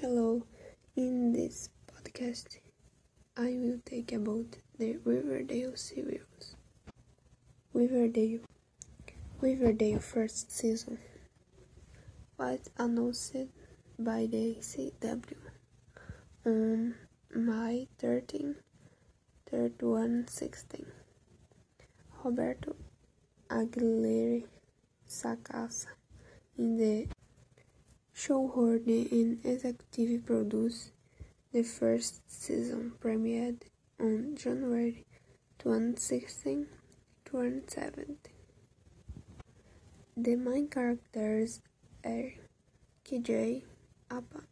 Hello, in this podcast, I will take about the Riverdale series. Riverdale, Riverdale first season. Was announced by the CW on um, May 13, 3116. Roberto Aguilera Sacasa. In the showrunner and executive produced the first season, premiered on January 2016 2017. The main characters are KJ Apa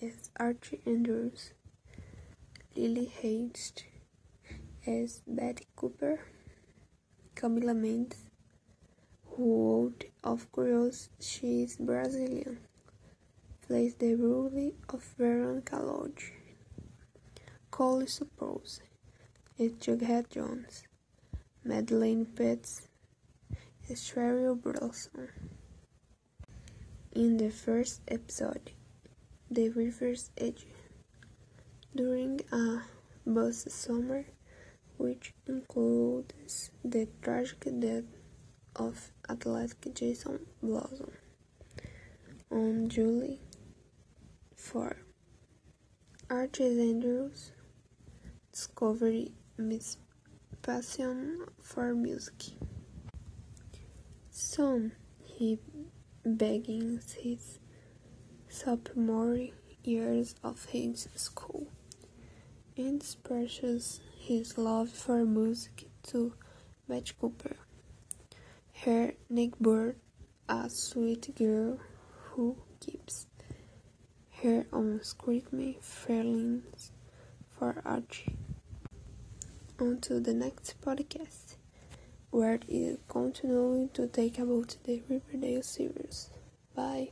as Archie Andrews, Lily Hayes as Betty Cooper, Camila Mendes, who out of curiosity she is Brazilian plays the role of Veronica Lodge. Cole Sprouse is Jughead Jones. Madelaine Petsch, is Cheryl Blossom. In the first episode, The River's Edge, during a bus summer, which includes the tragic death of athletic Jason Blossom on July for Archie Andrews discovered his passion for music. Soon he begins his sophomore years of his school and expresses his love for music to Betty Cooper, her neighbor, a sweet girl who keeps her own screaming feelings for Archie. On to the next podcast, where it continuing to take about the Riverdale series. Bye.